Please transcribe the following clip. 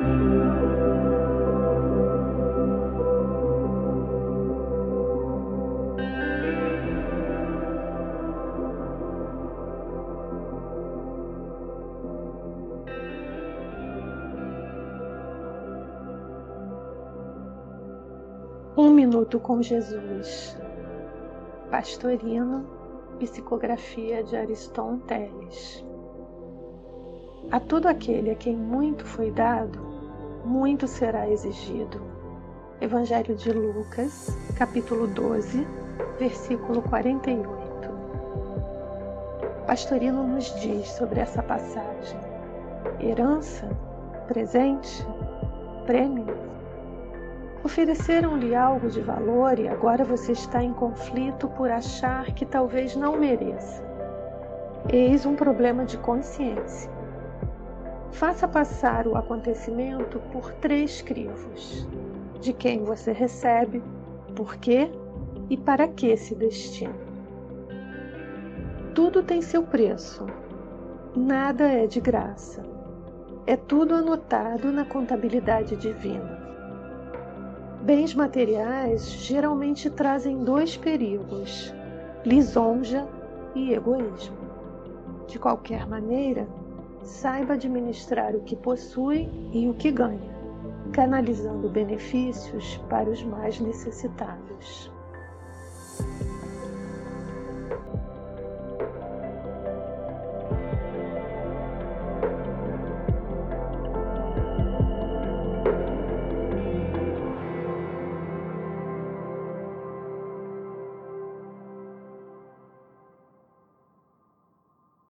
Um Minuto com Jesus. Pastorino, psicografia de Ariston Teles. A todo aquele a quem muito foi dado, muito será exigido. Evangelho de Lucas, capítulo 12, versículo 48. Pastorino nos diz sobre essa passagem: herança, presente, prêmio Ofereceram-lhe algo de valor e agora você está em conflito por achar que talvez não mereça. Eis um problema de consciência. Faça passar o acontecimento por três crivos: de quem você recebe, por quê e para que se destina. Tudo tem seu preço, nada é de graça. É tudo anotado na contabilidade divina. Bens materiais geralmente trazem dois perigos: lisonja e egoísmo. De qualquer maneira, saiba administrar o que possui e o que ganha, canalizando benefícios para os mais necessitados.